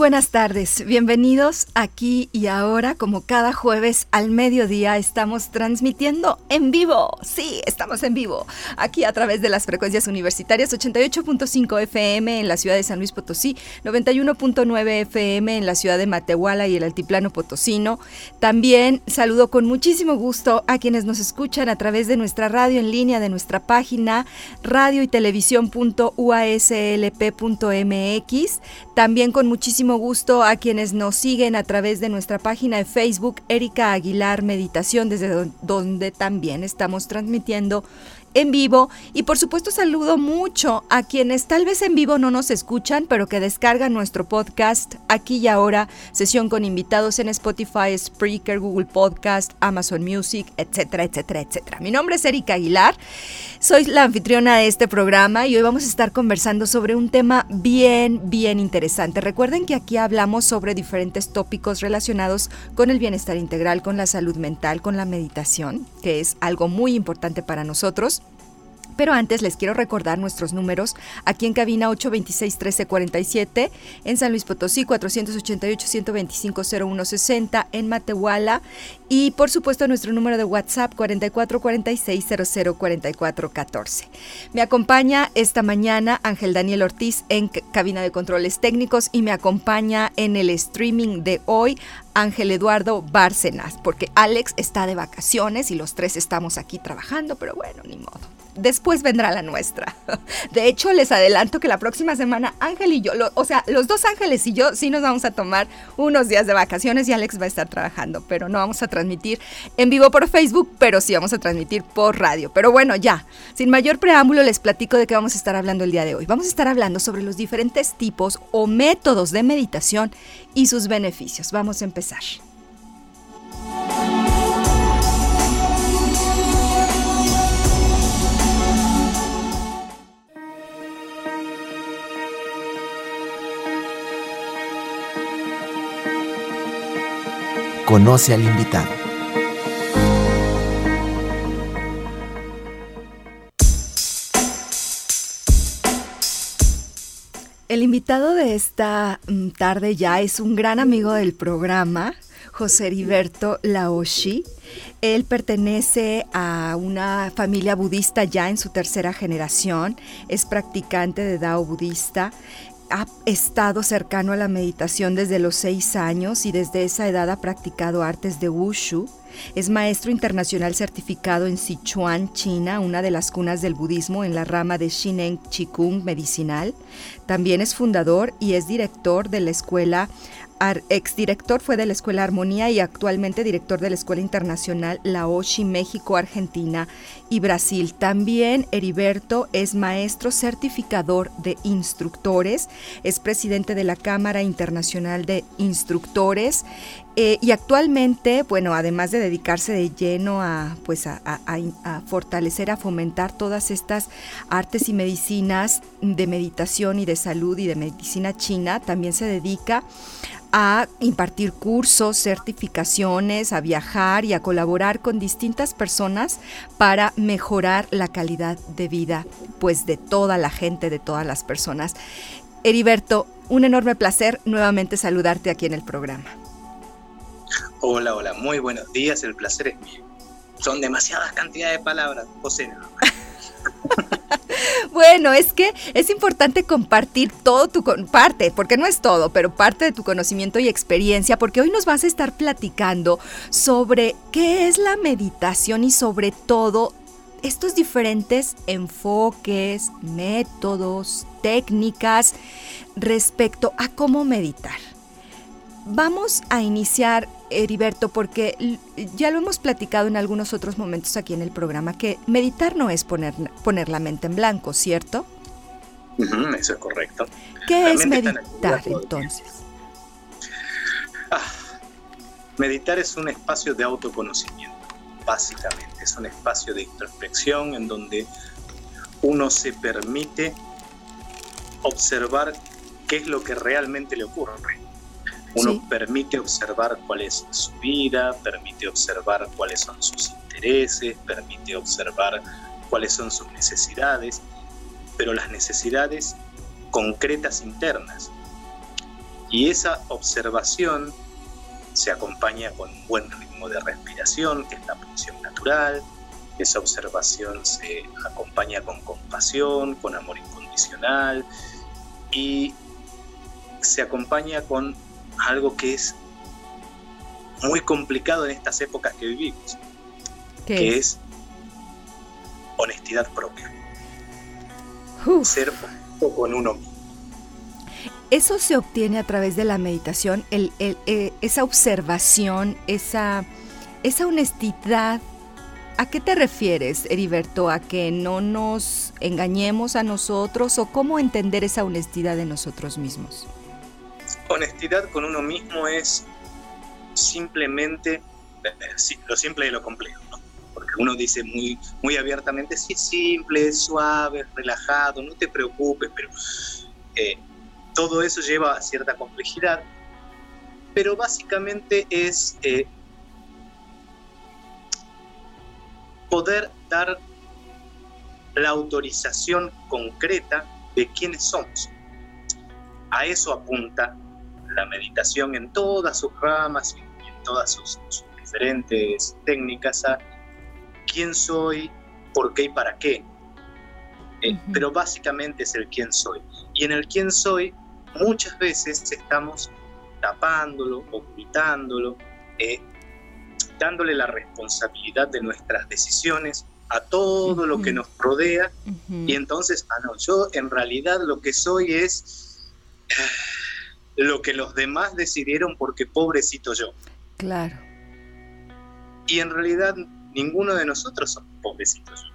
Buenas tardes, bienvenidos aquí y ahora, como cada jueves al mediodía, estamos transmitiendo en vivo. Sí, estamos en vivo, aquí a través de las frecuencias universitarias 88.5 FM en la ciudad de San Luis Potosí, 91.9 FM en la ciudad de Matehuala y el Altiplano Potosino. También saludo con muchísimo gusto a quienes nos escuchan a través de nuestra radio en línea, de nuestra página radio y televisión.uaslp.mx. También con muchísimo gusto a quienes nos siguen a través de nuestra página de Facebook, Erika Aguilar Meditación, desde donde también estamos transmitiendo en vivo y por supuesto saludo mucho a quienes tal vez en vivo no nos escuchan, pero que descargan nuestro podcast aquí y ahora, sesión con invitados en Spotify, Spreaker, Google Podcast, Amazon Music, etcétera, etcétera, etcétera. Mi nombre es Erika Aguilar, soy la anfitriona de este programa y hoy vamos a estar conversando sobre un tema bien, bien interesante. Recuerden que aquí hablamos sobre diferentes tópicos relacionados con el bienestar integral, con la salud mental, con la meditación, que es algo muy importante para nosotros. Pero antes les quiero recordar nuestros números aquí en cabina 826-1347, en San Luis Potosí 488-125-0160, en Matehuala y por supuesto nuestro número de WhatsApp 4446-004414. Me acompaña esta mañana Ángel Daniel Ortiz en cabina de controles técnicos y me acompaña en el streaming de hoy Ángel Eduardo Bárcenas, porque Alex está de vacaciones y los tres estamos aquí trabajando, pero bueno, ni modo después vendrá la nuestra. De hecho, les adelanto que la próxima semana Ángel y yo, o sea, los dos ángeles y yo sí nos vamos a tomar unos días de vacaciones y Alex va a estar trabajando, pero no vamos a transmitir en vivo por Facebook, pero sí vamos a transmitir por radio. Pero bueno, ya, sin mayor preámbulo les platico de qué vamos a estar hablando el día de hoy. Vamos a estar hablando sobre los diferentes tipos o métodos de meditación y sus beneficios. Vamos a empezar. Conoce al invitado. El invitado de esta mm, tarde ya es un gran amigo del programa, José Heriberto Laoshi. Él pertenece a una familia budista ya en su tercera generación, es practicante de Dao budista, ha estado cercano a la meditación desde los seis años y desde esa edad ha practicado artes de Wushu. Es maestro internacional certificado en Sichuan, China, una de las cunas del budismo en la rama de Shinen Chikung medicinal. También es fundador y es director de la escuela exdirector fue de la Escuela Armonía y actualmente director de la Escuela Internacional Laoshi, México, Argentina y Brasil. También Heriberto es maestro certificador de instructores, es presidente de la Cámara Internacional de Instructores eh, y actualmente, bueno, además de dedicarse de lleno a, pues a, a, fortalecer, a fomentar todas estas artes y medicinas de meditación y de salud y de medicina china, también se dedica a impartir cursos, certificaciones, a viajar y a colaborar con distintas personas para mejorar la calidad de vida pues de toda la gente, de todas las personas. Heriberto, un enorme placer nuevamente saludarte aquí en el programa. Hola, hola, muy buenos días, el placer es mío. Son demasiadas cantidades de palabras, José. bueno, es que es importante compartir todo tu parte, porque no es todo, pero parte de tu conocimiento y experiencia, porque hoy nos vas a estar platicando sobre qué es la meditación y sobre todo estos diferentes enfoques, métodos, técnicas respecto a cómo meditar. vamos a iniciar, Heriberto, porque ya lo hemos platicado en algunos otros momentos aquí en el programa, que meditar no es poner, poner la mente en blanco, ¿cierto? eso es correcto. ¿Qué es meditar entonces? Ah, meditar es un espacio de autoconocimiento, básicamente. Es un espacio de introspección en donde uno se permite observar qué es lo que realmente le ocurre. Uno permite observar cuál es su vida, permite observar cuáles son sus intereses, permite observar cuáles son sus necesidades, pero las necesidades concretas internas. Y esa observación se acompaña con un buen ritmo de respiración, que es la función natural. Esa observación se acompaña con compasión, con amor incondicional y se acompaña con algo que es muy complicado en estas épocas que vivimos, que es? honestidad propia. Ser honesto con uno mismo. Eso se obtiene a través de la meditación, eh, esa observación, esa, esa honestidad. ¿A qué te refieres, Heriberto? ¿A que no nos engañemos a nosotros o cómo entender esa honestidad de nosotros mismos? Honestidad con uno mismo es simplemente eh, lo simple y lo complejo. Porque uno dice muy, muy abiertamente, sí, simple, suave, relajado, no te preocupes, pero eh, todo eso lleva a cierta complejidad, pero básicamente es eh, poder dar la autorización concreta de quiénes somos. A eso apunta la meditación en todas sus ramas y en todas sus, diferentes técnicas a quién soy, por qué y para qué. Eh, pero básicamente es el quién soy. Y en el quién soy muchas veces estamos tapándolo, ocultándolo, eh, dándole la responsabilidad de nuestras decisiones a todo lo que nos rodea y entonces, ah, no, yo en realidad lo que soy es lo que los demás decidieron porque pobrecito yo. Claro. Y en realidad ninguno de nosotros somos pobrecitos.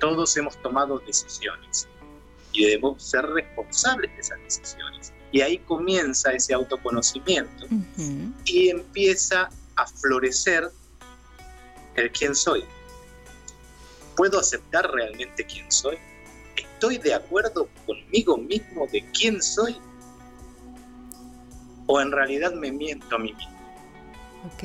Todos hemos tomado decisiones y debemos ser responsables de esas decisiones. Y ahí comienza ese autoconocimiento y empieza a florecer el quién soy. ¿Puedo aceptar realmente quién soy? ¿Estoy de acuerdo conmigo mismo de quién soy? O en realidad me miento a mí mismo. Ok.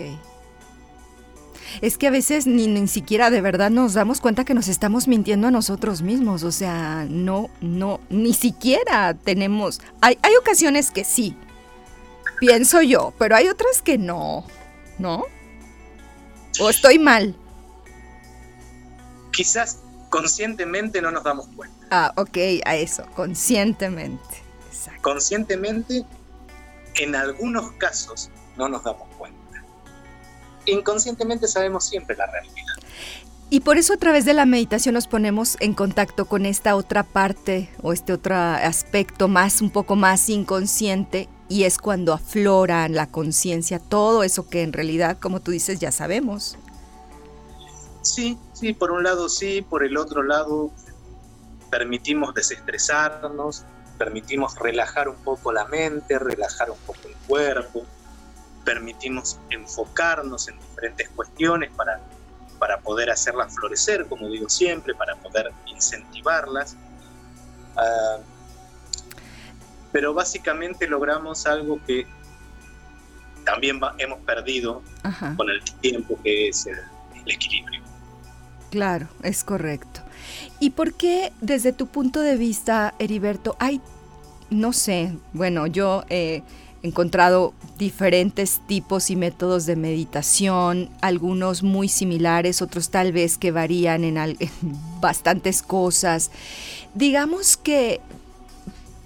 Es que a veces ni, ni, siquiera de verdad nos damos cuenta que nos estamos mintiendo a nosotros mismos. O sea, no, no, ni siquiera tenemos. Hay, hay ocasiones que sí, pienso yo, pero hay otras que no, ¿no? ¿O estoy mal? Quizás conscientemente no nos damos cuenta. Ah, ok, a eso, conscientemente. Exacto. Conscientemente en algunos casos no nos damos cuenta. Inconscientemente sabemos siempre la realidad. Y por eso a través de la meditación nos ponemos en contacto con esta otra parte o este otro aspecto más, un poco más inconsciente, y es cuando aflora la conciencia todo eso que en realidad, como tú dices, ya sabemos. Sí, sí, por un lado sí, por el otro lado permitimos desestresarnos, permitimos relajar un poco la mente, relajar un poco el cuerpo, permitimos enfocarnos en diferentes cuestiones para, para poder hacerlas florecer, como digo siempre, para poder incentivarlas. Ah, pero básicamente logramos algo que también hemos perdido con el tiempo, que es el equilibrio. Claro, es correcto. ¿Y por qué desde tu punto de vista, Heriberto, hay, no sé, bueno, yo he encontrado diferentes tipos y métodos de meditación, algunos muy similares, otros tal vez que varían en, en bastantes cosas. Digamos que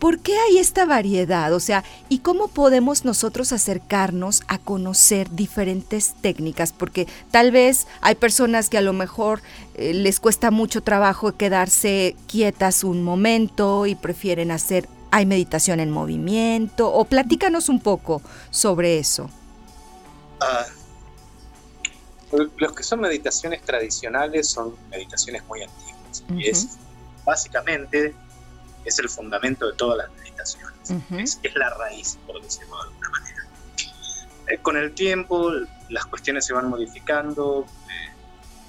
¿Por qué hay esta variedad? O sea, ¿y cómo podemos nosotros acercarnos a conocer diferentes técnicas? Porque tal vez hay personas que a lo mejor eh, les cuesta mucho trabajo quedarse quietas un momento y prefieren hacer ¿Hay meditación en movimiento? O platícanos un poco sobre eso. Ah, los que son meditaciones tradicionales son meditaciones muy antiguas. Y es básicamente es el fundamento de todas las meditaciones. es, la raíz, por decirlo de alguna manera. Eh, con el tiempo las cuestiones se van modificando, eh,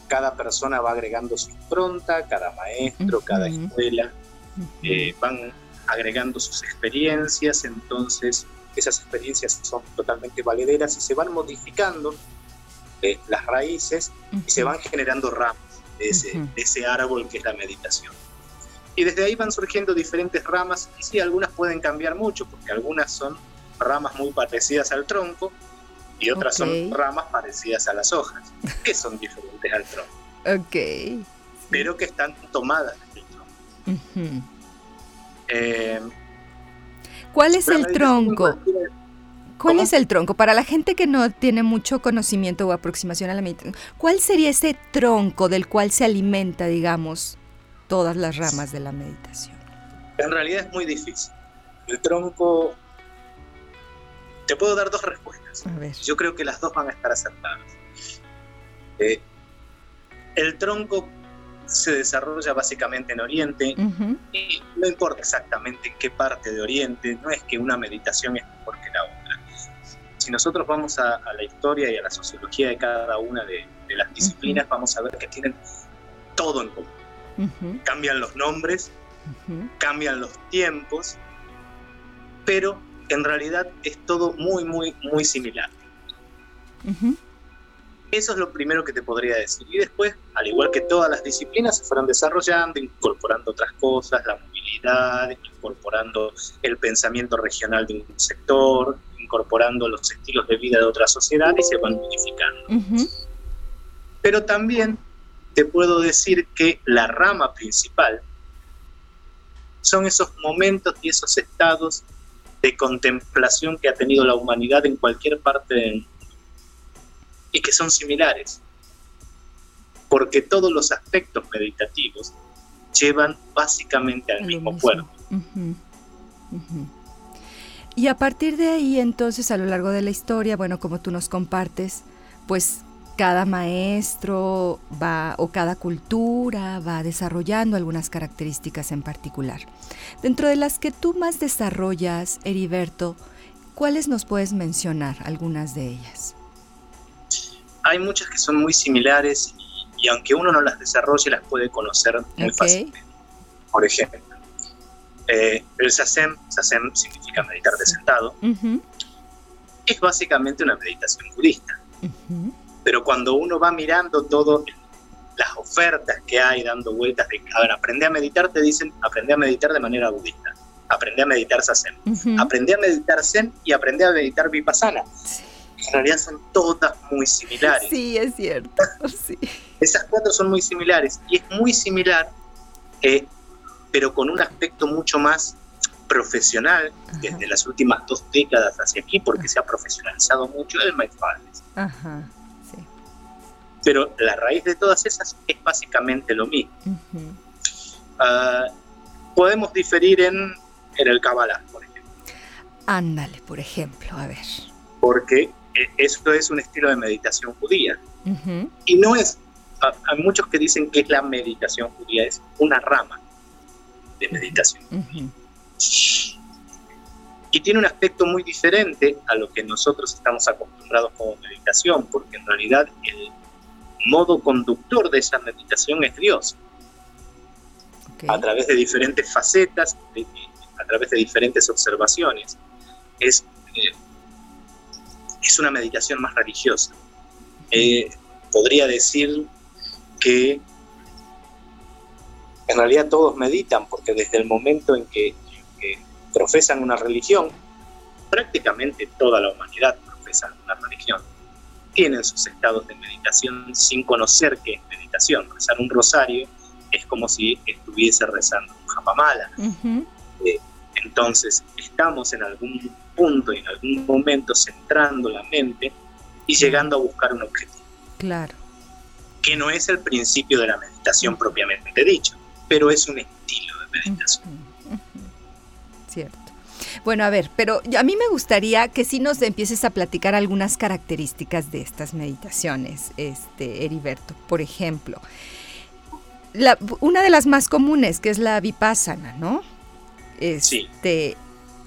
cada persona va agregando su impronta, cada maestro, cada escuela, eh, van agregando sus experiencias, entonces esas experiencias son totalmente valederas y se van modificando las raíces y se van generando ramas de ese, árbol que es la meditación. Y desde ahí van surgiendo diferentes ramas y sí, algunas pueden cambiar mucho porque algunas son ramas muy parecidas al tronco y otras son ramas parecidas a las hojas, que son diferentes al tronco. Ok. Pero que están tomadas del tronco. Eh, ¿Cuál es el tronco? ¿Cuál es el tronco? Para la gente que no tiene mucho conocimiento o aproximación a la meditación, ¿cuál sería ese tronco del cual se alimenta, digamos, todas las ramas de la meditación? En realidad es muy difícil. El tronco... Te puedo dar dos respuestas. Yo creo que las dos van a estar acertadas. Eh, el tronco se desarrolla básicamente en Oriente y no importa exactamente en qué parte de Oriente, no es que una meditación es mejor que la otra si nosotros vamos a, la historia y a la sociología de cada una de, las disciplinas, vamos a ver que tienen todo en común. Cambian los nombres, cambian los tiempos, pero en realidad es todo muy, muy, muy similar. Eso es lo primero que te podría decir. Y después, al igual que todas las disciplinas, se fueron desarrollando, incorporando otras cosas, la movilidad, incorporando el pensamiento regional de un sector, incorporando los estilos de vida de otra sociedad y se van modificando. Pero también te puedo decir que la rama principal son esos momentos y esos estados de contemplación que ha tenido la humanidad en cualquier parte del mundo. Y que son similares, porque todos los aspectos meditativos llevan básicamente al mismo, cuerpo. Y a partir de ahí, entonces, a lo largo de la historia, bueno, como tú nos compartes, pues cada maestro va o cada cultura va desarrollando algunas características en particular. Dentro de las que tú más desarrollas, Heriberto, ¿cuáles nos puedes mencionar algunas de ellas? Hay muchas que son muy similares y, aunque uno no las desarrolle, las puede conocer muy fácilmente. Por ejemplo, eh, el sasem, sasem significa meditar de sentado, es básicamente una meditación budista. Pero cuando uno va mirando todas las ofertas que hay dando vueltas de, a ver, aprende a meditar, te dicen, aprende a meditar de manera budista, aprende a meditar sasem, aprende a meditar zen y aprende a meditar vipassana. En realidad son todas muy similares. Sí, es cierto. Esas cuatro son muy similares y es muy similar eh, pero con un aspecto mucho más profesional desde las últimas dos décadas hacia aquí, porque se ha profesionalizado mucho el mindfulness. Ajá. Pero la raíz de todas esas es básicamente lo mismo. Ah, podemos diferir en, en el Kabbalah, por ejemplo. Ándale, por ejemplo, a ver. Porque eh, esto es un estilo de meditación judía. Y no es, hay muchos que dicen que es la meditación judía, es una rama de meditación. Y tiene un aspecto muy diferente a lo que nosotros estamos acostumbrados como meditación, porque en realidad el modo conductor de esa meditación es Dios. A través de diferentes facetas, a través de diferentes observaciones. Es, eh, es una meditación más religiosa. Eh, podría decir que en realidad todos meditan, porque desde el momento en que, profesan una religión, prácticamente toda la humanidad profesa una religión, tienen sus estados de meditación sin conocer qué es meditación. Rezar un rosario es como si estuviese rezando un japamala. Eh, entonces, estamos en algún punto, en algún momento, centrando la mente y llegando a buscar un objetivo. Claro. Que no es el principio de la meditación propiamente dicho pero es un estilo de meditación. Cierto. Bueno, a ver, pero a mí me gustaría que si nos empieces a platicar algunas características de estas meditaciones, este, Heriberto. Por ejemplo, una de las más comunes, que es la vipassana, ¿no? Este,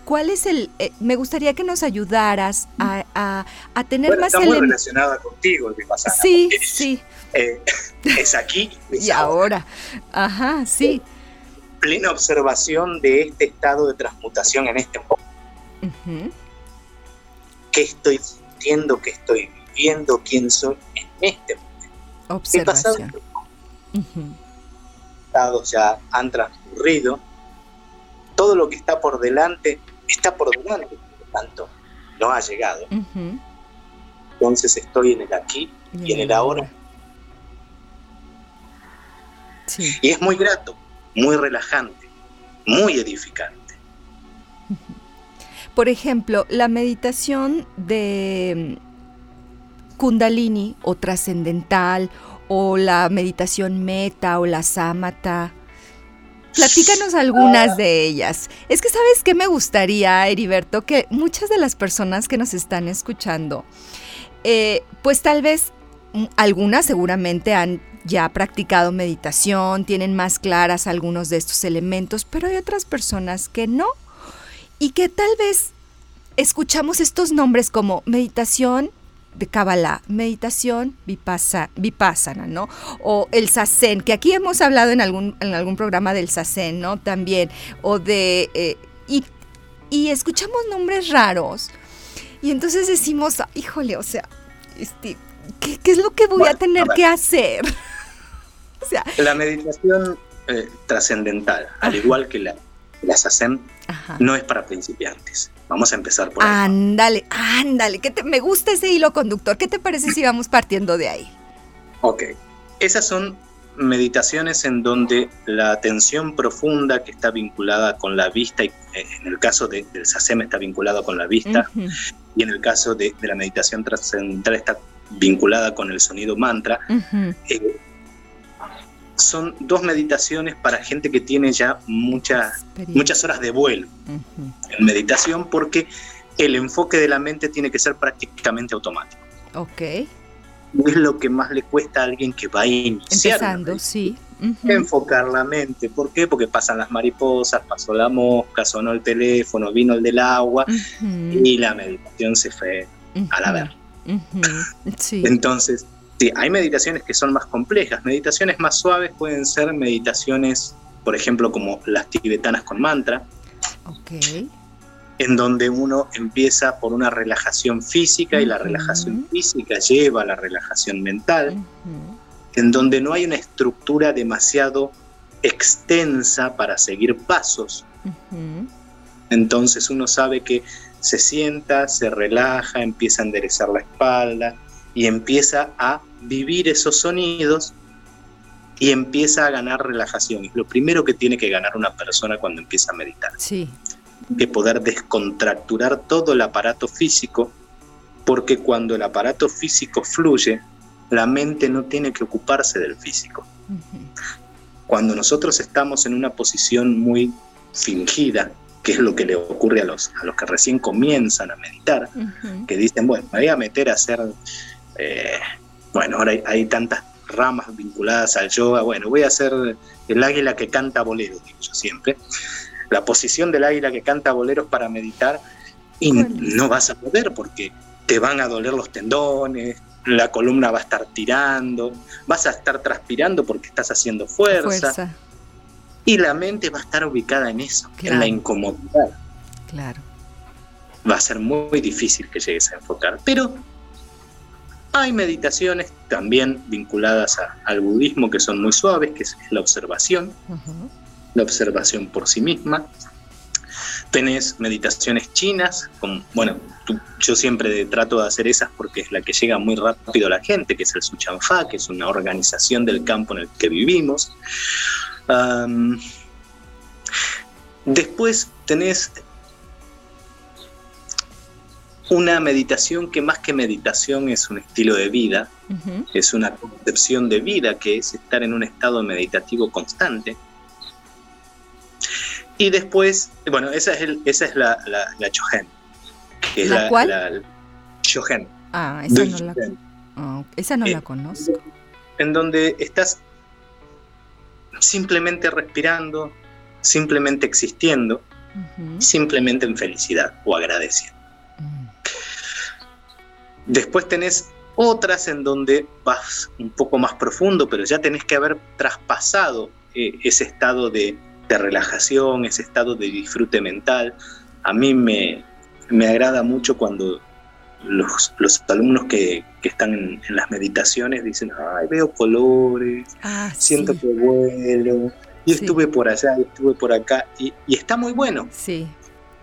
¿Cuál es el...? Eh, me gustaría que nos ayudaras a, tener bueno, más... Está muy relacionada contigo el vipassana. Sí, sí. Eh, es aquí. y ahora. Ajá, sí. Plena observación de este estado de transmutación en este momento. ¿Qué estoy sintiendo? ¿Qué estoy viviendo? ¿Quién soy en este momento? Observación. Estados ya han transcurrido. Todo lo que está por delante está por delante, por lo tanto, no ha llegado. Entonces estoy en el aquí y, en el ahora. Y es muy grato, muy relajante, muy edificante. Por ejemplo, la meditación de mm, Kundalini o trascendental o la meditación meta o la samata. Platícanos algunas de ellas. Es que sabes qué me gustaría, Heriberto, que muchas de las personas que nos están escuchando, eh, pues tal vez mm, algunas seguramente han ya practicado meditación, tienen más claras algunos de estos elementos, pero hay otras personas que no y que tal vez escuchamos estos nombres como meditación de Kabbalah, meditación vipasa, vipassana, ¿no? O el sasen, que aquí hemos hablado en algún, en algún programa del sasen, ¿no? También, o de... Eh, y, y, escuchamos nombres raros y entonces decimos, híjole, o sea, este, ¿qué, es lo que voy a tener que hacer? la meditación eh, trascendental, al igual que la, la sasen, no es para principiantes. Vamos a empezar por ahí. Ándale, ándale, que me gusta ese hilo conductor. ¿Qué te parece si vamos partiendo de ahí? Ok, esas son meditaciones en donde la atención profunda que está vinculada con la vista, y eh, en el caso del SASEM está vinculado con la vista, y en el caso de, la meditación trascendental está vinculada con el sonido mantra, son dos meditaciones para gente que tiene ya muchas, muchas horas de vuelo en meditación porque el enfoque de la mente tiene que ser prácticamente automático. Ok. Es lo que más le cuesta a alguien que va a iniciar. Empezando, sí. Enfocar la mente. ¿Por qué? Porque pasan las mariposas, pasó la mosca, sonó el teléfono, vino el del agua y la meditación se fue a la ver. Sí. Entonces, Sí, hay meditaciones que son más complejas. Meditaciones más suaves pueden ser meditaciones, por ejemplo, como las tibetanas con mantra. Ok. En donde uno empieza por una relajación física y la relajación física lleva a la relajación mental. En donde no hay una estructura demasiado extensa para seguir pasos. Entonces uno sabe que se sienta, se relaja, empieza a enderezar la espalda y empieza a vivir esos sonidos y empieza a ganar relajación. Es lo primero que tiene que ganar una persona cuando empieza a meditar. Sí. Que poder descontracturar todo el aparato físico, porque cuando el aparato físico fluye, la mente no tiene que ocuparse del físico. Cuando nosotros estamos en una posición muy fingida, que es lo que le ocurre a los, a los que recién comienzan a meditar, que dicen, bueno, me voy a meter a hacer eh, bueno, ahora hay, tantas ramas vinculadas al yoga. Bueno, voy a hacer el águila que canta boleros, digo yo siempre. La posición del águila que canta boleros para meditar y no vas a poder porque te van a doler los tendones, la columna va a estar tirando, vas a estar transpirando porque estás haciendo fuerza. Y la mente va a estar ubicada en eso, en la incomodidad. Claro. Va a ser muy difícil que llegues a enfocar. Pero hay meditaciones también vinculadas al budismo que son muy suaves, que es la observación, la observación por sí misma. Tenés meditaciones chinas, bueno, yo siempre trato de hacer esas porque es la que llega muy rápido a la gente, que es el Suchanfa, que es una organización del campo en el que vivimos. después tenés una meditación que más que meditación es un estilo de vida, es una concepción de vida que es estar en un estado meditativo constante, Y después, bueno, esa es, el, esa es la, la, la Chogen. Que es ¿La, cuál? La, Chogen. Ah, esa no, la, oh, esa no la conozco. En donde estás simplemente respirando, simplemente existiendo, simplemente en felicidad o agradeciendo. Después tenés otras en donde vas un poco más profundo, pero ya tenés que haber traspasado eh, ese estado de, relajación, ese estado de disfrute mental. A mí me, me agrada mucho cuando los, los alumnos que, que están en, las meditaciones dicen, ay, veo colores, ah, siento que vuelo, y estuve por allá, y estuve por acá, y, y, está muy bueno. Sí.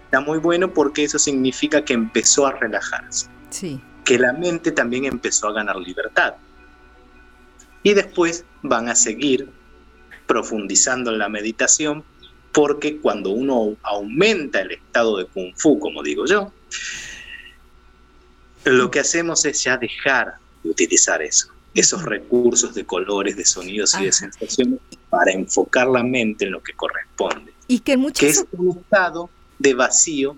Está muy bueno porque eso significa que empezó a relajarse. Sí. Que la mente también empezó a ganar libertad. Y después van a seguir profundizando en la meditación porque cuando uno aumenta el estado de kung fu, como digo yo, lo que hacemos es ya dejar de utilizar eso, esos recursos de colores, de sonidos y de sensaciones para enfocar la mente en lo que corresponde. Y que, que es un estado de vacío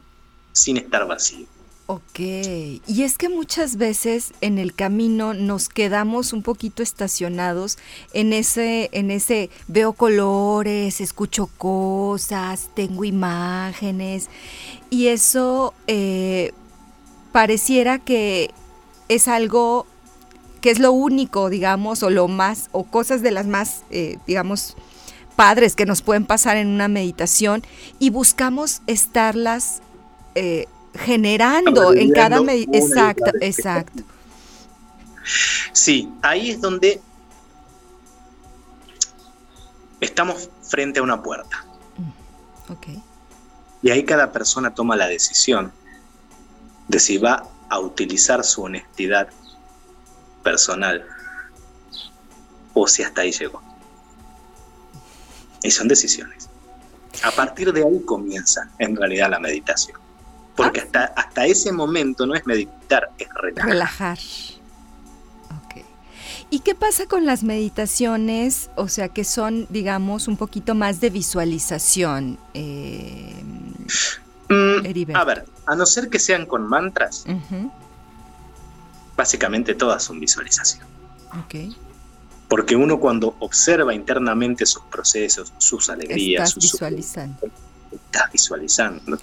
sin estar vacío. Ok, y es que muchas veces en el camino nos quedamos un poquito estacionados en ese, en ese veo colores, escucho cosas, tengo imágenes, y eso eh, pareciera que es algo que es lo único, digamos, o lo más, o cosas de las más, eh, digamos, padres que nos pueden pasar en una meditación y buscamos estarlas eh, generando en cada meditación. Exacto, exacto. Sí, ahí es donde estamos frente a una puerta. Mm, ok. Y ahí cada persona toma la decisión de si va a utilizar su honestidad personal o si hasta ahí llegó. Y son decisiones. A partir de ahí comienza en realidad la meditación. Porque hasta, hasta ese momento no es meditar, es relajar. Relajar. Ok. ¿Y qué pasa con las meditaciones? O sea, que son, digamos, un poquito más de visualización. Eh, Mm, a ver, a no ser que sean con mantras, básicamente todas son visualización. Porque uno cuando observa internamente sus procesos, sus alegrías, estás visualizando. estás visualizando.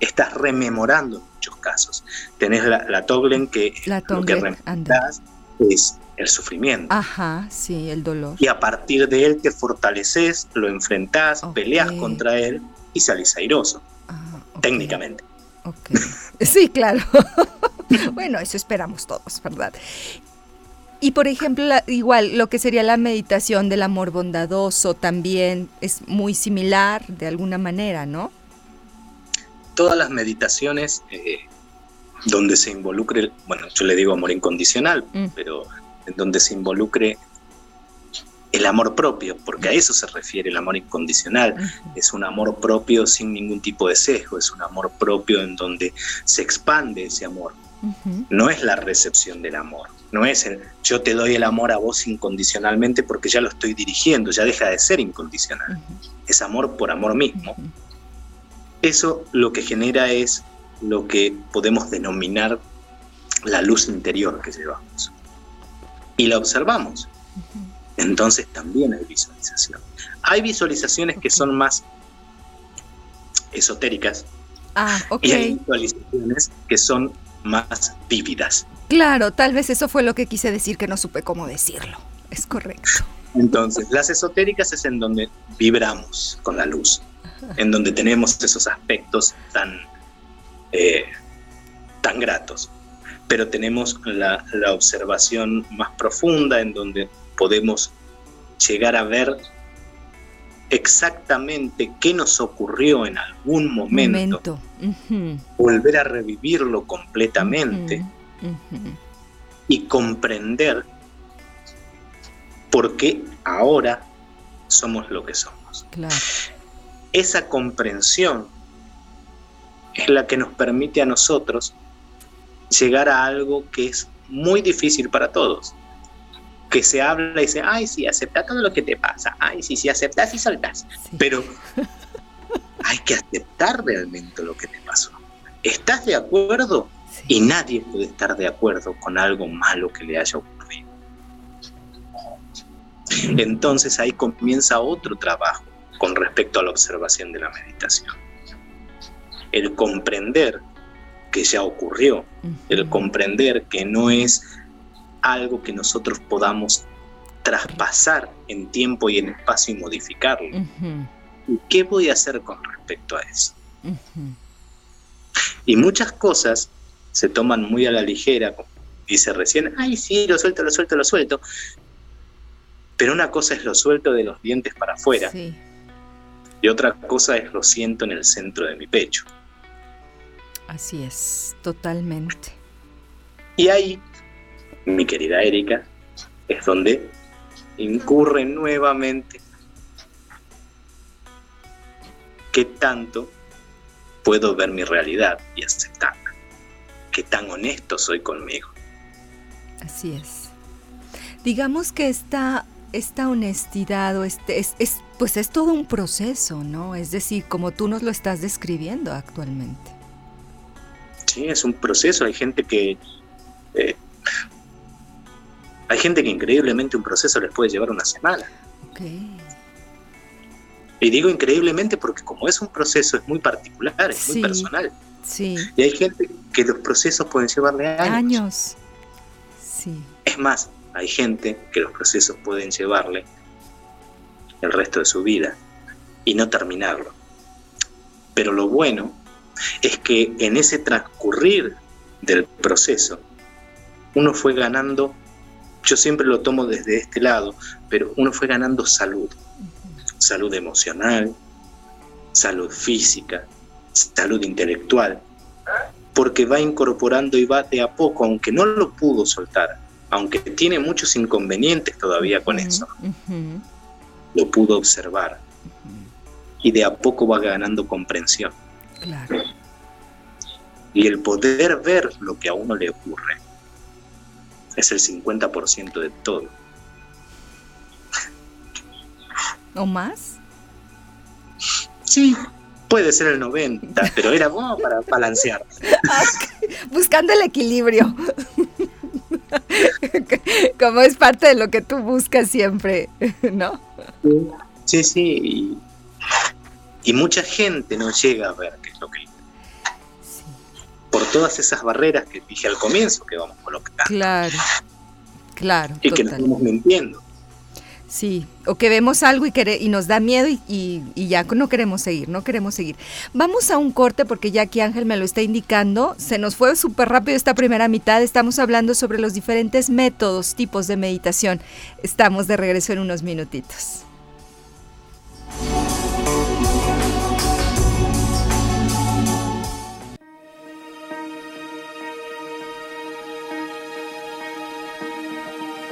Estás rememorando en muchos casos. Tenés la, la Toglen que lo que rememoras es el sufrimiento. Ajá, sí, el dolor. Y a partir de él te fortaleces, lo enfrentás, peleas contra él y salís airoso técnicamente. Sí, claro. bueno, eso esperamos todos, ¿verdad? Y por ejemplo, igual lo que sería la meditación del amor bondadoso también es muy similar de alguna manera, ¿no? Todas las meditaciones eh, donde se involucre, bueno, yo le digo amor incondicional, mm. pero en donde se involucre el amor propio, porque a eso se refiere el amor incondicional. Es un amor propio sin ningún tipo de sesgo, es un amor propio en donde se expande ese amor. No es la recepción del amor, no es el yo te doy el amor a vos incondicionalmente porque ya lo estoy dirigiendo, ya deja de ser incondicional. Es amor por amor mismo. Eso lo que genera es lo que podemos denominar la luz interior que llevamos. Y la observamos entonces también hay visualización. Hay visualizaciones que son más esotéricas ah, y hay visualizaciones que son más vívidas. Claro, tal vez eso fue lo que quise decir que no supe cómo decirlo. Es correcto. Entonces, las esotéricas es en donde vibramos con la luz, en donde tenemos esos aspectos tan, eh, tan gratos. Pero tenemos la, la observación más profunda en donde podemos llegar a ver exactamente qué nos ocurrió en algún momento, volver a revivirlo completamente y comprender por qué ahora somos lo que somos. Esa comprensión es la que nos permite a nosotros llegar a algo que es muy difícil para todos, que se habla y dice, ay, sí, acepta todo lo que te pasa, ay, sí, sí, aceptas y soltas. Pero hay que aceptar realmente lo que te pasó. ¿Estás de acuerdo? Y nadie puede estar de acuerdo con algo malo que le haya ocurrido. Entonces ahí comienza otro trabajo con respecto a la observación de la meditación. El comprender que ya ocurrió, el comprender que no es algo que nosotros podamos traspasar en tiempo y en espacio y modificarlo. ¿Y qué voy a hacer con respecto a eso? Y muchas cosas se toman muy a la ligera, como dice recién, ay, sí, lo suelto, lo suelto, lo suelto. Pero una cosa es lo suelto de los dientes para afuera. Y otra cosa es lo siento en el centro de mi pecho. Así es, totalmente. Y ahí, mi querida Erika, es donde incurre nuevamente qué tanto puedo ver mi realidad y aceptarla qué tan honesto soy conmigo. Así es. Digamos que esta, esta honestidad o este, es, pues es todo un proceso, ¿no? Es decir, como tú nos lo estás describiendo actualmente. Sí, es un proceso. Hay gente que... Eh, hay gente que increíblemente un proceso les puede llevar una semana. Y digo increíblemente porque como es un proceso es muy particular, es muy personal. Sí. Y hay gente que los procesos pueden llevarle años. Años. Sí. Es más, hay gente que los procesos pueden llevarle el resto de su vida y no terminarlo. Pero lo bueno es que en ese transcurrir del proceso, uno fue ganando, yo siempre lo tomo desde este lado, pero uno fue ganando salud, salud emocional, salud física, salud intelectual, porque va incorporando y va de a poco, aunque no lo pudo soltar, aunque tiene muchos inconvenientes todavía con eso, lo pudo observar y de a poco va ganando comprensión. Y el poder ver lo que a uno le ocurre es el 50% de todo. ¿O más? Sí, puede ser el 90, pero era bueno para balancear. Buscando el equilibrio. Como es parte de lo que tú buscas siempre, ¿no? Sí, sí. Y, mucha gente no llega a ver qué es lo que... Sí. Por todas esas barreras que dije al comienzo que vamos colocando. Claro, claro. Y que nos estamos mintiendo. Sí, o que vemos algo y, y nos da miedo y, ya no queremos seguir, no queremos seguir. Vamos a un corte porque ya aquí Ángel me lo está indicando. Se nos fue súper rápido esta primera mitad. Estamos hablando sobre los diferentes métodos, tipos de meditación. Estamos de regreso en unos minutitos.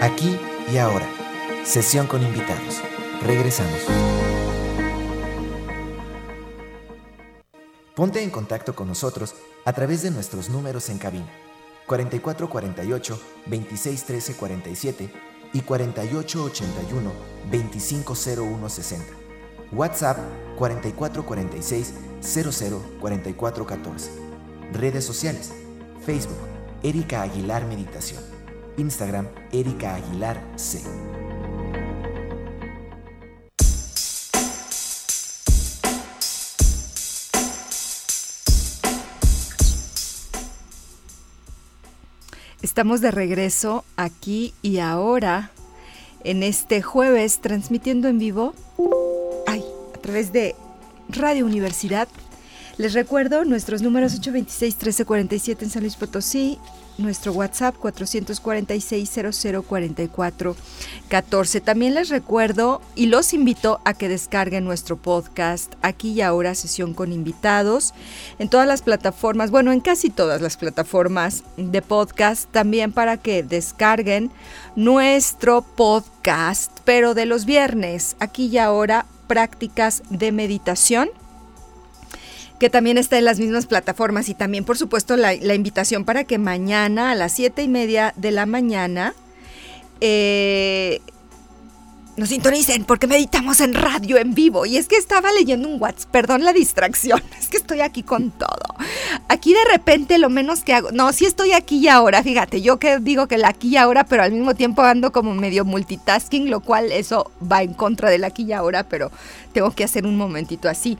Aquí y ahora Sesión con invitados. Regresamos. Ponte en contacto con nosotros a través de nuestros números en cabina 4448 2613 47 y 4881 250160. WhatsApp 4446 004414. Redes sociales. Facebook Erika Aguilar Meditación. Instagram Erika Aguilar C. Estamos de regreso aquí y ahora en este jueves transmitiendo en vivo ay, a través de Radio Universidad. Les recuerdo nuestros números 826-1347 en San Luis Potosí, nuestro WhatsApp 446-0044-14. También les recuerdo y los invito a que descarguen nuestro podcast aquí y ahora, sesión con invitados, en todas las plataformas, bueno, en casi todas las plataformas de podcast, también para que descarguen nuestro podcast, pero de los viernes, aquí y ahora, prácticas de meditación que también está en las mismas plataformas y también por supuesto la, invitación para que mañana a las siete y media de la mañana eh, nos sintonicen porque meditamos en radio en vivo. Y es que estaba leyendo un WhatsApp, perdón la distracción, es que estoy aquí con todo. Aquí de repente lo menos que hago, no, sí estoy aquí y ahora, fíjate, yo que digo que la aquí y ahora, pero al mismo tiempo ando como medio multitasking, lo cual eso va en contra del aquí y ahora, pero tengo que hacer un momentito así.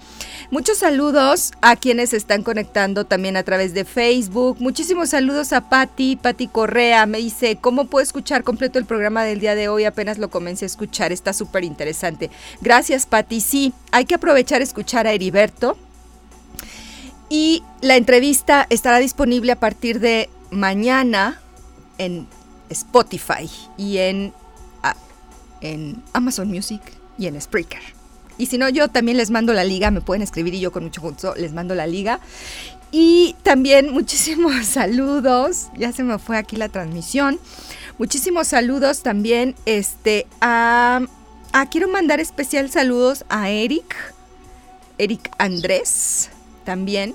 Muchos saludos a quienes están conectando también a través de Facebook. Muchísimos saludos a Patti, Patti Correa. Me dice, ¿cómo puedo escuchar completo el programa del día de hoy? Apenas lo comencé a escuchar, está súper interesante. Gracias, Patti. Sí, hay que aprovechar a escuchar a Heriberto. Y la entrevista estará disponible a partir de mañana en Spotify y en, ah, en Amazon Music y en Spreaker. Y si no, yo también les mando la liga, me pueden escribir y yo con mucho gusto les mando la liga. Y también muchísimos saludos, ya se me fue aquí la transmisión. Muchísimos saludos también este, a, quiero mandar especial saludos a Eric, Eric Andrés también,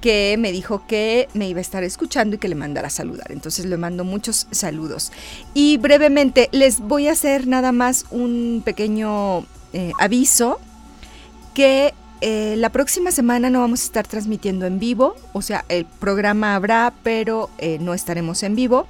que me dijo que me iba a estar escuchando y que le mandara a saludar. Entonces le mando muchos saludos. Y brevemente les voy a hacer nada más un pequeño eh, aviso que eh, la próxima semana no vamos a estar transmitiendo en vivo, o sea, el programa habrá, pero eh, no estaremos en vivo.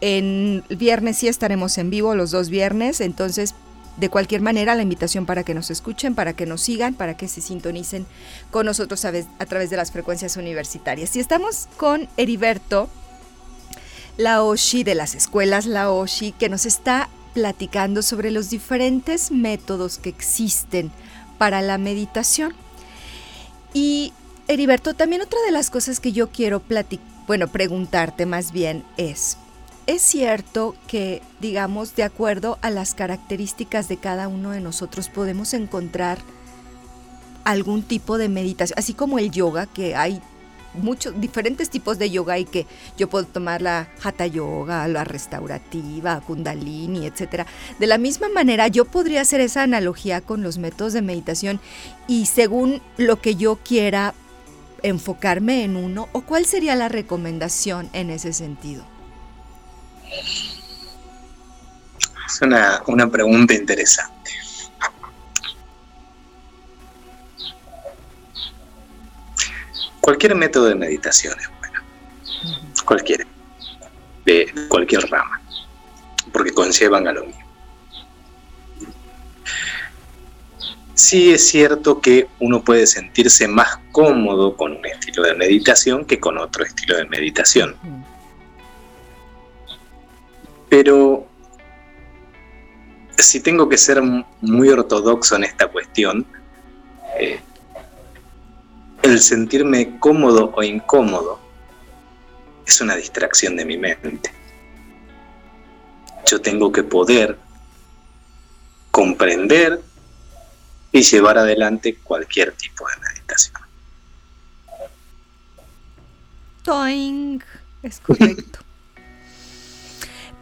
En viernes sí estaremos en vivo, los dos viernes, entonces de cualquier manera la invitación para que nos escuchen, para que nos sigan, para que se sintonicen con nosotros a, a través de las frecuencias universitarias. Y estamos con Heriberto Laoshi de las escuelas Laoshi, que nos está platicando sobre los diferentes métodos que existen para la meditación. Y Heriberto, también otra de las cosas que yo quiero bueno, preguntarte más bien es, ¿es cierto que, digamos, de acuerdo a las características de cada uno de nosotros podemos encontrar algún tipo de meditación, así como el yoga, que hay muchos diferentes tipos de yoga y que yo puedo tomar la hatha yoga, la restaurativa, kundalini, etcétera. De la misma manera, yo podría hacer esa analogía con los métodos de meditación y según lo que yo quiera enfocarme en uno o cuál sería la recomendación en ese sentido. Es una, una pregunta interesante. Cualquier método de meditación es bueno. Cualquiera. De cualquier rama. Porque conllevan a lo mismo. Sí es cierto que uno puede sentirse más cómodo con un estilo de meditación que con otro estilo de meditación. Pero si tengo que ser muy ortodoxo en esta cuestión, eh, el sentirme cómodo o incómodo es una distracción de mi mente. Yo tengo que poder comprender y llevar adelante cualquier tipo de meditación. Toing, es correcto.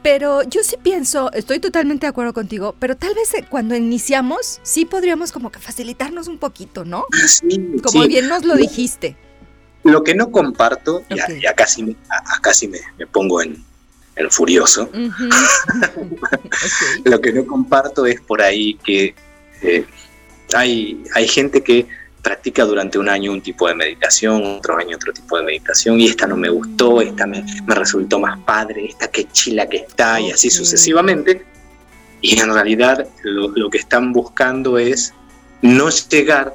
Pero yo sí pienso, estoy totalmente de acuerdo contigo, pero tal vez eh, cuando iniciamos sí podríamos como que facilitarnos un poquito, ¿no? Sí, como bien nos lo dijiste. Lo que no comparto, y ya, casi, me, pongo en, furioso, lo que no comparto es por ahí que eh, hay, hay gente que practica durante un año un tipo de meditación, otro año otro tipo de meditación, y esta no me gustó, esta me, resultó más padre, esta que chila que está, y así sucesivamente. Y en realidad lo, que están buscando es no llegar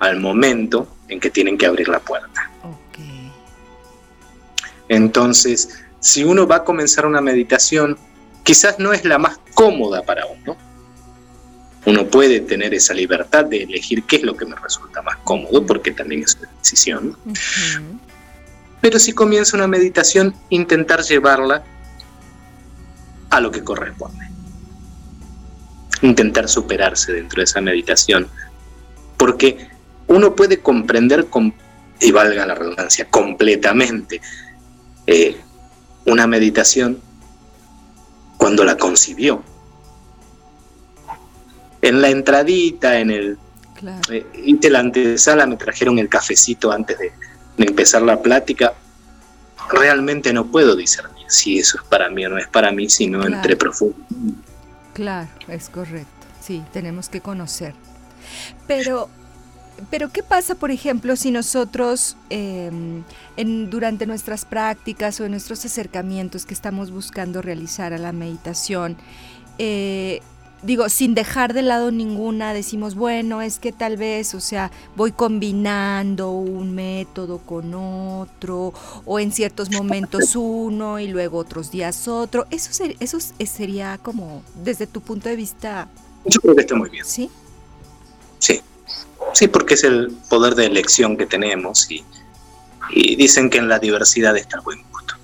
al momento en que tienen que abrir la puerta. Entonces, si uno va a comenzar una meditación, quizás no es la más cómoda para uno, uno puede tener esa libertad de elegir qué es lo que me resulta más cómodo, porque también es una decisión. Pero si comienza una meditación, intentar llevarla a lo que corresponde. Intentar superarse dentro de esa meditación. Porque uno puede comprender, y valga la redundancia, completamente eh, una meditación cuando la concibió en la entradita, en el... Claro. Eh, la antesala, me trajeron el cafecito antes de, empezar la plática. Realmente no puedo discernir si eso es para mí o no es para mí, sino entre profundo. Claro, es correcto. Sí, tenemos que conocer. Pero, pero ¿qué pasa, por ejemplo, si nosotros em, en, durante nuestras prácticas o en nuestros acercamientos que estamos buscando realizar a la meditación, eh, digo, sin dejar de lado ninguna, decimos, bueno, es que tal vez, o sea, voy combinando un método con otro, o en ciertos momentos uno y luego otros días otro. Eso, eso sería como, desde tu punto de vista... Yo creo que está muy bien. ¿Sí? Sí. Sí, porque es el poder de elección que tenemos y, y dicen que en la diversidad está el buen gusto.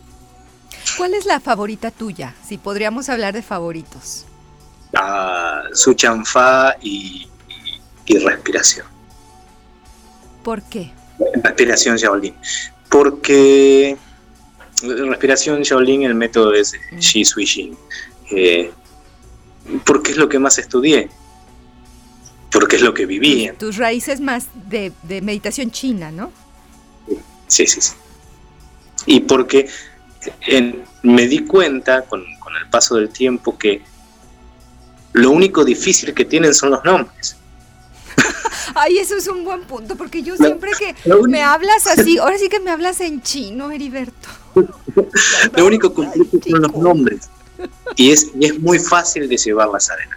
¿Cuál es la favorita tuya? Si podríamos hablar de favoritos a su chanfa y, respiración. ¿Por qué? Respiración Shaolin. Porque respiración Shaolin, el método es mm. Shi Sui Jin. Eh, porque es lo que más estudié. Porque es lo que viví. Tus, raíces más de, meditación china, ¿no? Sí, sí, sí. Y porque me di cuenta con, con el paso del tiempo que lo único difícil que tienen son los nombres. Ay, eso es un buen punto, porque yo siempre que me hablas así, ahora sí que me hablas en chino, Heriberto. lo único complejo son los nombres. Y es, es muy fácil de llevarlas adelante.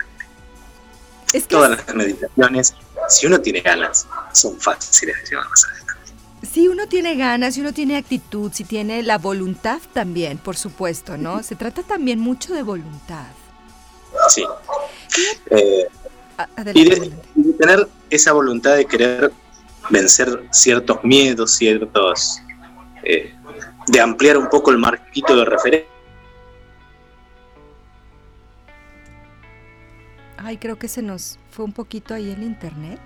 Es Todas las meditaciones, si uno tiene ganas, son fáciles de llevarlas adelante. Si uno tiene ganas, si uno tiene actitud, si tiene la voluntad también, por supuesto, ¿no? Se trata también mucho de voluntad. Sí. Eh, y, de, tener esa voluntad de querer vencer ciertos miedos, ciertos... Eh, de ampliar un poco el marquito de referencia. Ay, creo que se nos fue un poquito ahí el internet.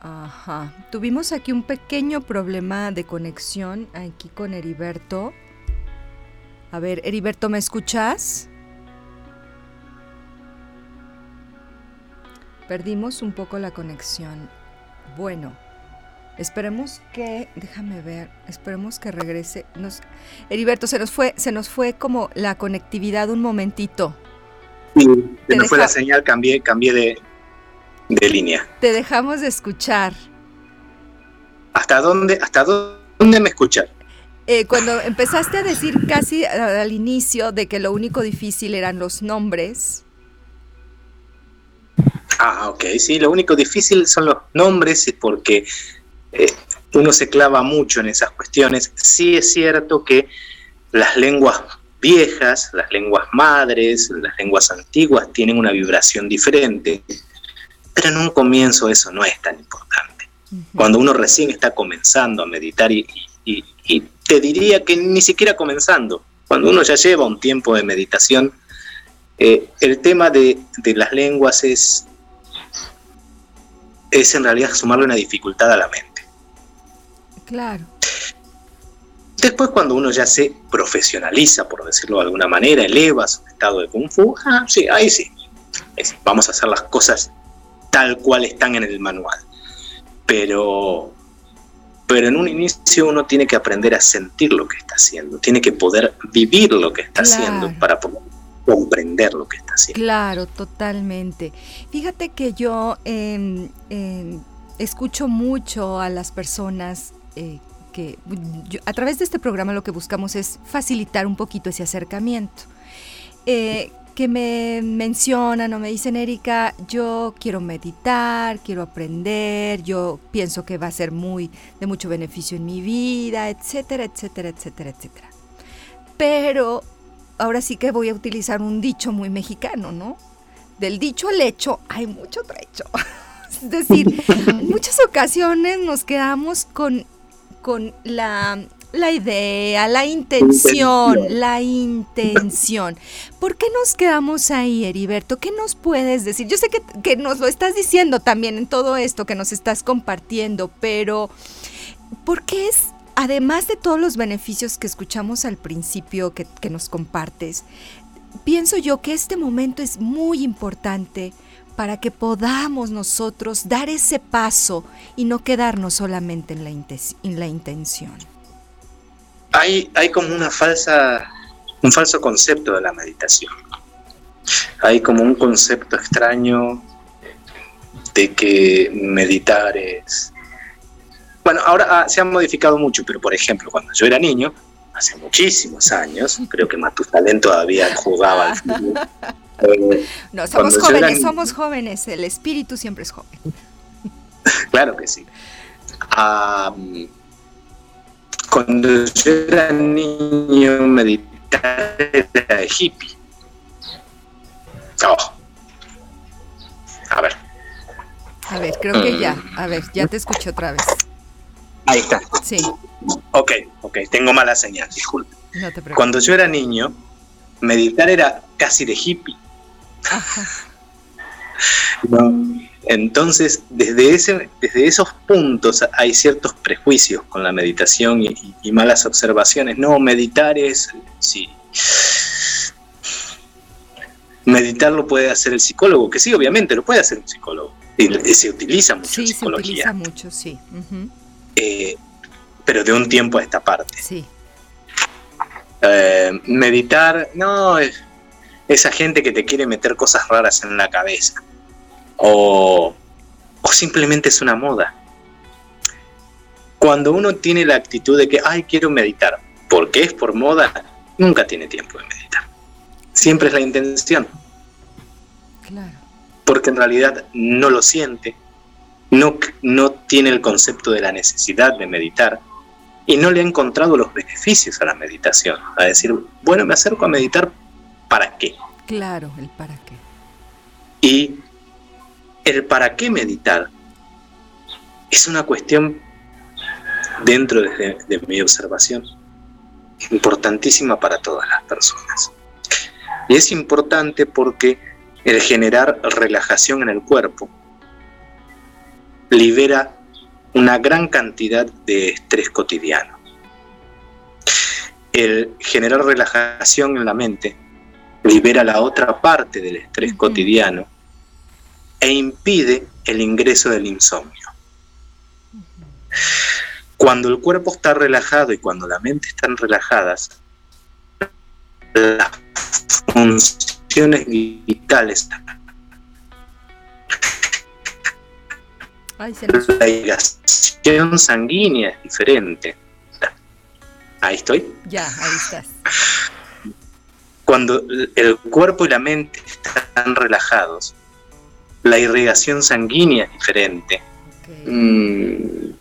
Ajá. Tuvimos aquí un pequeño problema de conexión aquí con Heriberto. A ver, Heriberto, ¿me escuchas? Perdimos un poco la conexión. Bueno, esperemos que, déjame ver, esperemos que regrese. Nos, Heriberto, se nos fue, se nos fue como la conectividad un momentito. Sí, se nos fue la señal, cambié, cambié de, de línea. Te dejamos de escuchar. ¿Hasta dónde, hasta dónde me escuchas? Eh, cuando empezaste a decir casi al inicio de que lo único difícil eran los nombres. Ah, ok, sí, lo único difícil son los nombres porque eh, uno se clava mucho en esas cuestiones. Sí es cierto que las lenguas viejas, las lenguas madres, las lenguas antiguas tienen una vibración diferente, pero en un comienzo eso no es tan importante. Cuando uno recién está comenzando a meditar y te diría que ni siquiera comenzando, cuando uno ya lleva un tiempo de meditación, eh, el tema de, las lenguas es, es en realidad sumarle una dificultad a la mente. Claro. Después cuando uno ya se profesionaliza, por decirlo de alguna manera, eleva su estado de kung fu, ah, sí, ahí sí. Vamos a hacer las cosas tal cual están en el manual. Pero pero en un inicio uno tiene que aprender a sentir lo que está haciendo, tiene que poder vivir lo que está haciendo para poder comprender lo que está haciendo. Claro, totalmente. Fíjate que yo em, em, escucho mucho a las personas eh, que a través de este programa lo que buscamos es facilitar un poquito ese acercamiento. Eh, que me mencionan o me dicen, Erika, yo quiero meditar, quiero aprender, yo pienso que va a ser muy de mucho beneficio en mi vida, etcétera, etcétera, etcétera, etcétera. Pero ahora sí que voy a utilizar un dicho muy mexicano, ¿no? Del dicho al hecho hay mucho trecho. es decir, en muchas ocasiones nos quedamos con, con la la idea, la intención, la intención. ¿Por qué nos quedamos ahí, Heriberto? ¿Qué nos puedes decir? Yo sé que, nos lo estás diciendo también en todo esto que nos estás compartiendo, pero ¿por qué es, además de todos los beneficios que escuchamos al principio que, que nos compartes, pienso yo que este momento es muy importante para que podamos nosotros dar ese paso y no quedarnos solamente en la, en la intención? Hay, hay como una falsa un falso concepto de la meditación. Hay como un concepto extraño de que meditar es... Bueno, ahora ah, se ha modificado mucho, pero por ejemplo, cuando yo era niño, hace muchísimos años, creo que Matusalén todavía jugaba al fútbol. Eh, no, somos jóvenes, somos jóvenes, el espíritu siempre es joven. claro que sí. Cuando yo era niño, meditar era de hippie. Oh. A ver. A ver, creo que ya. A ver, ya te escuché otra vez. Ahí está. Sí. Ok, ok, tengo mala señal, disculpe. Cuando yo era niño, meditar era casi de hippie. Entonces, desde, ese, desde esos puntos hay ciertos prejuicios con la meditación y, malas observaciones. No, meditar es, sí. Meditar lo puede hacer el psicólogo, que sí, obviamente lo puede hacer un psicológo. Y se utiliza mucho sí, se utiliza mucho, sí. Eh, pero de un tiempo a esta parte. Sí. Eh, meditar, no, esa gente que te quiere meter cosas raras en la cabeza. O, o simplemente es una moda. Cuando uno tiene la actitud de que, ay, quiero meditar, porque es por moda, nunca tiene tiempo de meditar. Siempre es la intención. Claro. Porque en realidad no lo siente, no, no tiene el concepto de la necesidad de meditar y no le ha encontrado los beneficios a la meditación. A decir, bueno, me acerco a meditar, ¿para qué? Claro, el para qué. Y el para qué meditar es una cuestión dentro de, de mi observación importantísima para todas las personas. Y es importante porque el generar relajación en el cuerpo libera una gran cantidad de estrés cotidiano. El generar relajación en la mente libera la otra parte del estrés cotidiano e impide el ingreso del insomnio. Cuando el cuerpo está relajado y cuando la mente están relajadas, las funciones vitales la irrigación sanguínea es diferente. Ahí estoy. Ya, ahí estás. Cuando el cuerpo y la mente están relajados, la irrigación sanguínea es diferente. Mm,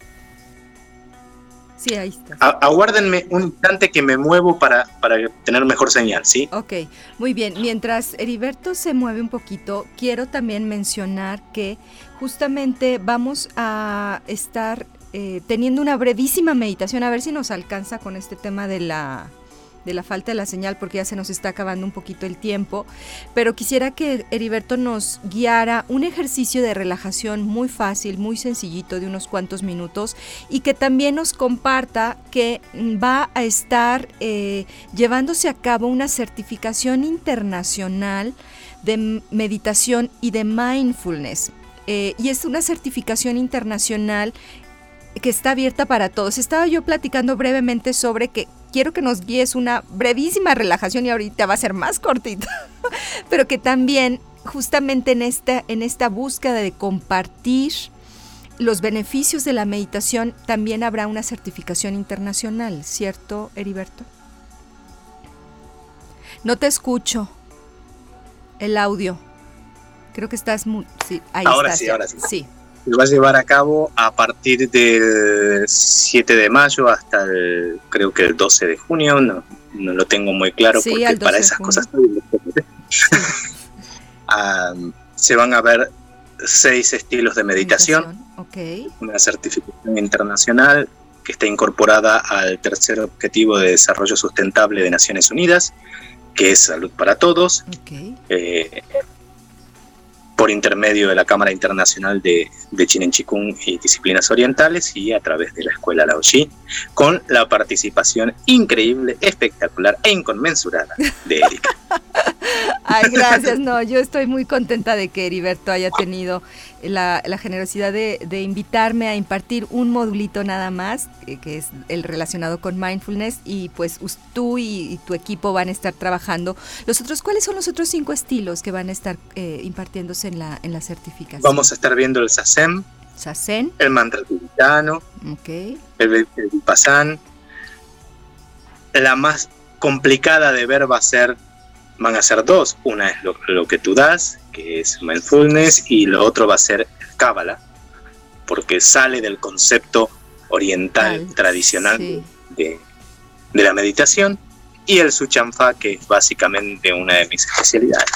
Sí, ahí está. aguárdenme un instante que me muevo para, para tener mejor señal, ¿sí? Ok, muy bien. Mientras Heriberto se mueve un poquito, quiero también mencionar que justamente vamos a estar eh, teniendo una brevísima meditación, a ver si nos alcanza con este tema de la de la falta de la señal porque ya se nos está acabando un poquito el tiempo, pero quisiera que Heriberto nos guiara un ejercicio de relajación muy fácil, muy sencillito, de unos cuantos minutos, y que también nos comparta que va a estar eh, llevándose a cabo una certificación internacional de meditación y de mindfulness. Eh, y es una certificación internacional que está abierta para todos. Estaba yo platicando brevemente sobre que quiero que nos guíes una brevísima relajación y ahorita va a ser más cortita, pero que también justamente en esta, en esta búsqueda de compartir los beneficios de la meditación también habrá una certificación internacional, ¿cierto, Heriberto? No te escucho. El audio. Creo que estás muy... Sí, ahí ahora sí, ahora sí. Sí se va a llevar a cabo a partir del 7 de mayo hasta el, creo que el 12 de junio, no, no lo tengo muy claro porque para esas cosas ah, se van a ver seis estilos de meditación, una certificación internacional que está incorporada al tercer objetivo de desarrollo sustentable de Naciones Unidas, que es salud para todos. Eh, por intermedio de la Cámara Internacional de, de Chikung y Disciplinas Orientales y a través de la Escuela Laoshi, con la participación increíble, espectacular e inconmensurada de Erika. Ay, gracias. No, yo estoy muy contenta de que Heriberto haya tenido la, generosidad de, invitarme a impartir un modulito nada más, que, es el relacionado con mindfulness, y pues tú y, tu equipo van a estar trabajando. Los otros, ¿cuáles son los otros cinco estilos que van a estar eh, impartiéndose en la, en la certificación? Vamos a estar viendo el Sasen, el mantra tibetano, okay. el, el Vipassana. La más complicada de ver va a ser van a ser dos. Una es lo, que tú das, que es mindfulness, y lo otro va a ser Kabbalah, porque sale del concepto oriental tradicional de, la meditación, y el Suchanfa, que es básicamente una de mis especialidades.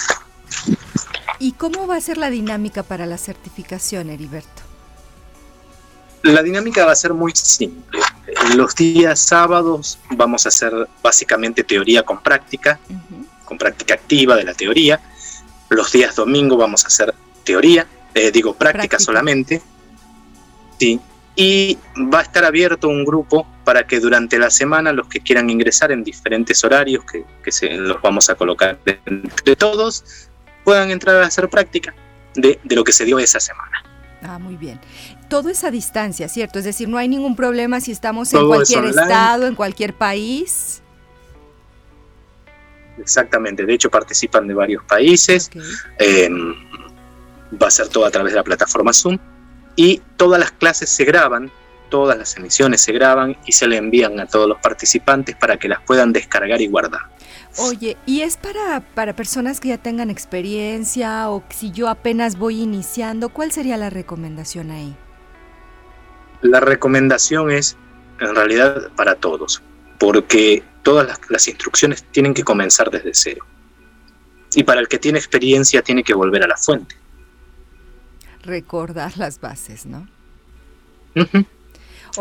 ¿Y cómo va a ser la dinámica para la certificación, Heriberto? La dinámica va a ser muy simple. Los días sábados vamos a hacer básicamente teoría con práctica con práctica activa de la teoría. Los días domingo vamos a hacer teoría, eh, digo práctica, solamente. Sí. Y va a estar abierto un grupo para que durante la semana los que quieran ingresar en diferentes horarios, que, se, los vamos a colocar entre todos, puedan entrar a hacer práctica de, de lo que se dio esa semana. Ah, muy bien. Todo es a distancia, ¿cierto? Es decir, no hay ningún problema si estamos en cualquier estado, en cualquier país. Exactamente, de hecho participan de varios países. Eh, va a ser todo a través de la plataforma Zoom y todas las clases se graban, todas las emisiones se graban y se le envían a todos los participantes para que las puedan descargar y guardar. Oye, ¿y es para, para personas que ya tengan experiencia o si yo apenas voy iniciando? ¿Cuál sería la recomendación ahí? La recomendación es en realidad para todos, porque todas las, instrucciones tienen que comenzar desde cero. Y para el que tiene experiencia tiene que volver a la fuente. Recordar las bases, ¿no?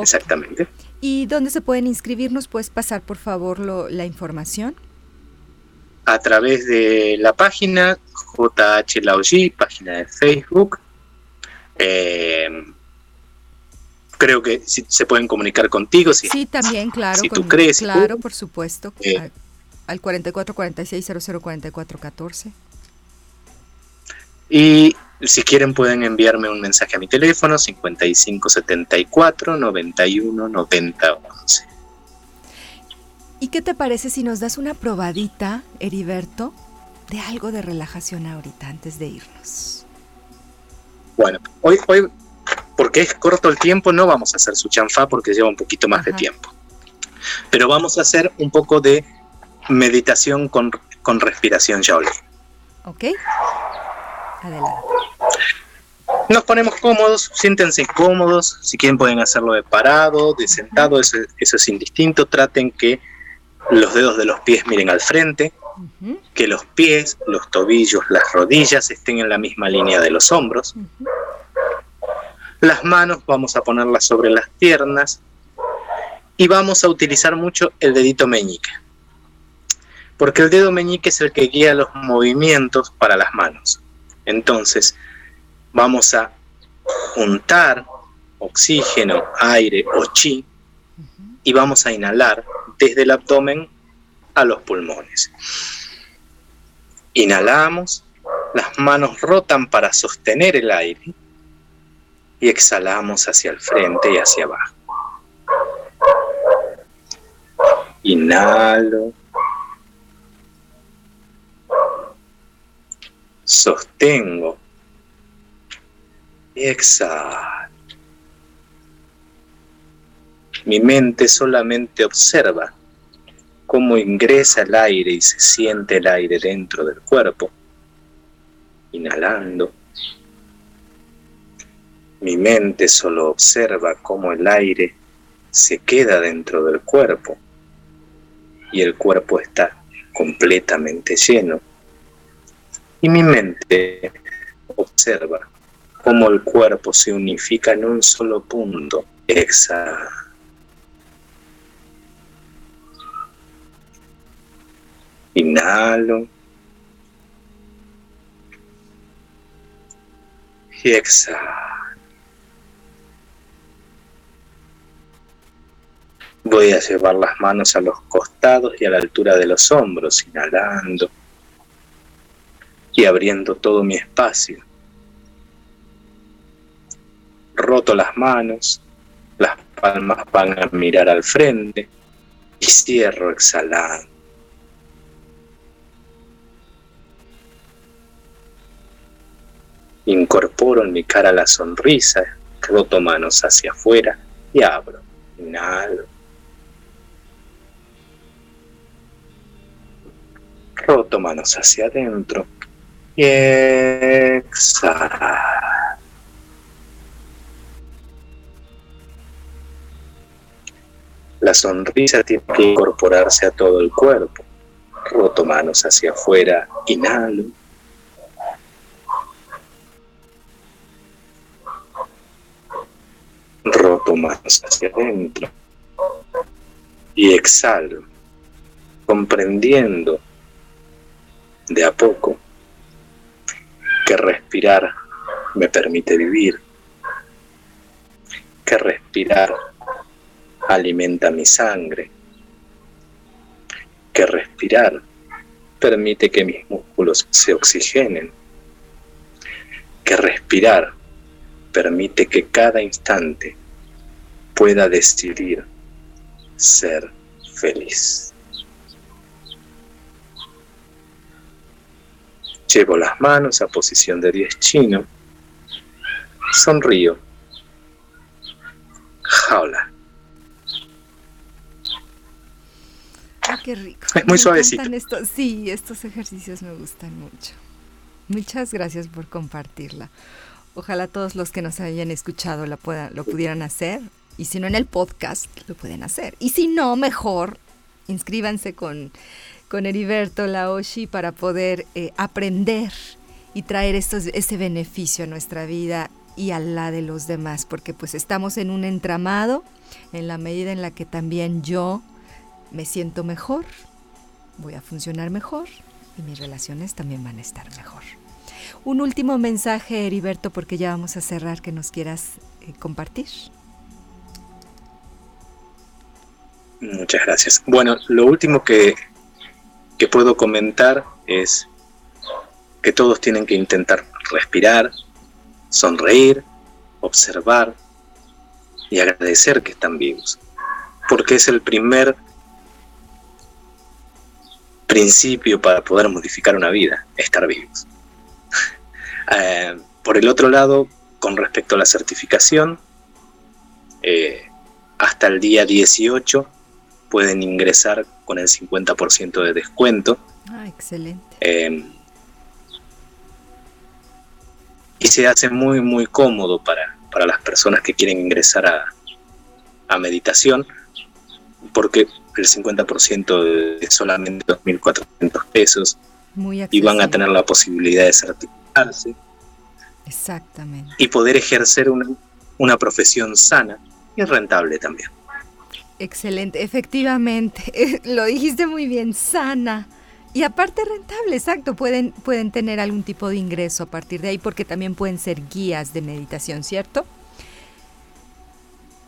Exactamente. ¿Y dónde se pueden inscribir? ¿Nos puedes pasar, por favor, la información? A través de la página JH página de Facebook. Eh, creo que se pueden comunicar contigo. Si, sí, también, claro. Si tú crees. Claro, por supuesto. Eh, al 4446004414. Y si quieren pueden enviarme un mensaje a mi teléfono 5574 91 90 11. ¿Y qué te parece si nos das una probadita, Heriberto, de algo de relajación ahorita antes de irnos? Bueno, hoy, hoy porque es corto el tiempo, no vamos a hacer su chanfa porque lleva un poquito más de tiempo. Pero vamos a hacer un poco de meditación con, respiración Shaolin. Ok. Adelante. Nos ponemos cómodos, siéntense cómodos, si quieren pueden hacerlo de parado, de sentado, eso, es indistinto, traten que los dedos de los pies miren al frente, que los pies, los tobillos, las rodillas estén en la misma línea de los hombros. Las manos vamos a ponerlas sobre las piernas y vamos a utilizar mucho el dedito meñique. Porque el dedo meñique es el que guía los movimientos para las manos. Entonces, vamos a juntar oxígeno, aire o chi y vamos a inhalar desde el abdomen a los pulmones. Inhalamos, las manos rotan para sostener el aire y exhalamos hacia el frente y hacia abajo. Inhalo. Sostengo. Y exhalo. Mi mente solamente observa cómo ingresa el aire y se siente el aire dentro del cuerpo. Inhalando mi mente solo observa cómo el aire se queda dentro del cuerpo y el cuerpo está completamente lleno. Y mi mente observa cómo el cuerpo se unifica en un solo punto. Exhala. Inhalo. Y exhalo. Voy a llevar las manos a los costados y a la altura de los hombros, inhalando. y abriendo todo mi espacio. Roto las manos, las palmas van a mirar al frente y cierro exhalando. Incorporo en mi cara la sonrisa, roto manos hacia afuera y abro. Inhalo. Roto manos hacia adentro y exhalo. La sonrisa tiene que incorporarse a todo el cuerpo. Roto manos hacia afuera, inhalo. Roto manos hacia adentro. Y exhalo, comprendiendo de a poco que respirar me permite vivir, que respirar alimenta mi sangre, que respirar permite que mis músculos se oxigenen, que respirar permite que cada instante pueda decidir ser feliz. Llevo las manos a posición de 10 chino. Sonrío. Jaula. qué rico. Es muy suavecito. sí, estos ejercicios me gustan mucho. Muchas gracias por compartirla. Ojalá todos los que nos hayan escuchado lo, puedan, lo pudieran hacer. Y si no en el podcast, lo pueden hacer. Y si no, mejor, inscríbanse con, con Heriberto Laoshi para poder eh, aprender y traer estos, ese beneficio a nuestra vida y a la de los demás. Porque pues estamos en un entramado en la medida en la que también yo me siento mejor, voy a funcionar mejor y mis relaciones también van a estar mejor. Un último mensaje, Heriberto, porque ya vamos a cerrar, que nos quieras eh, compartir. Muchas gracias. Bueno, lo último que, que puedo comentar es que todos tienen que intentar respirar, sonreír, observar y agradecer que están vivos, porque es el primer principio para poder modificar una vida, estar vivos. Eh, por el otro lado, con respecto a la certificación, eh, hasta el día 18 pueden ingresar con el 50% de descuento. Ah, excelente. Eh, y se hace muy, muy cómodo para, para las personas que quieren ingresar a, a meditación, porque el 50% es solamente 2.400 pesos y van a tener la posibilidad de certificarse. Exactamente. Y poder ejercer una, una profesión sana y rentable también. Excelente, efectivamente, lo dijiste muy bien, sana. Y aparte rentable, exacto, pueden, pueden tener algún tipo de ingreso a partir de ahí porque también pueden ser guías de meditación, ¿cierto?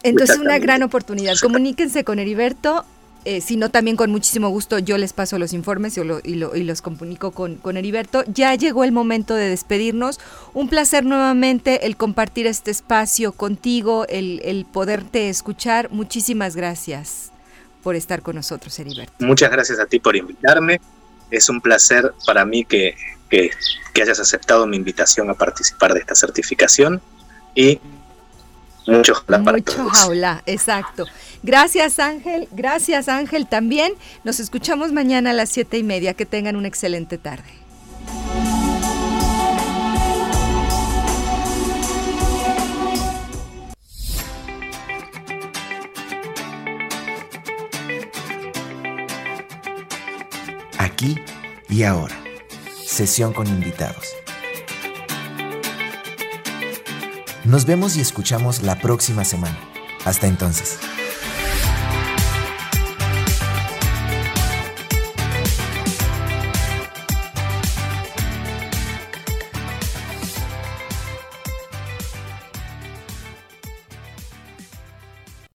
Entonces, una gran oportunidad. Comuníquense con Heriberto eh, sino también con muchísimo gusto yo les paso los informes y, los comunico con, con, Heriberto. Ya llegó el momento de despedirnos. Un placer nuevamente el compartir este espacio contigo, el, el poderte escuchar. Muchísimas gracias por estar con nosotros, Heriberto. Muchas gracias a ti por invitarme. Es un placer para mí que, que, que hayas aceptado mi invitación a participar de esta certificación y mucho jaula Mucho jaula, exacto. Gracias Ángel, gracias Ángel también. Nos escuchamos mañana a las siete y media. Que tengan una excelente tarde. Aquí y ahora. Sesión con invitados. Nos vemos y escuchamos la próxima semana. Hasta entonces.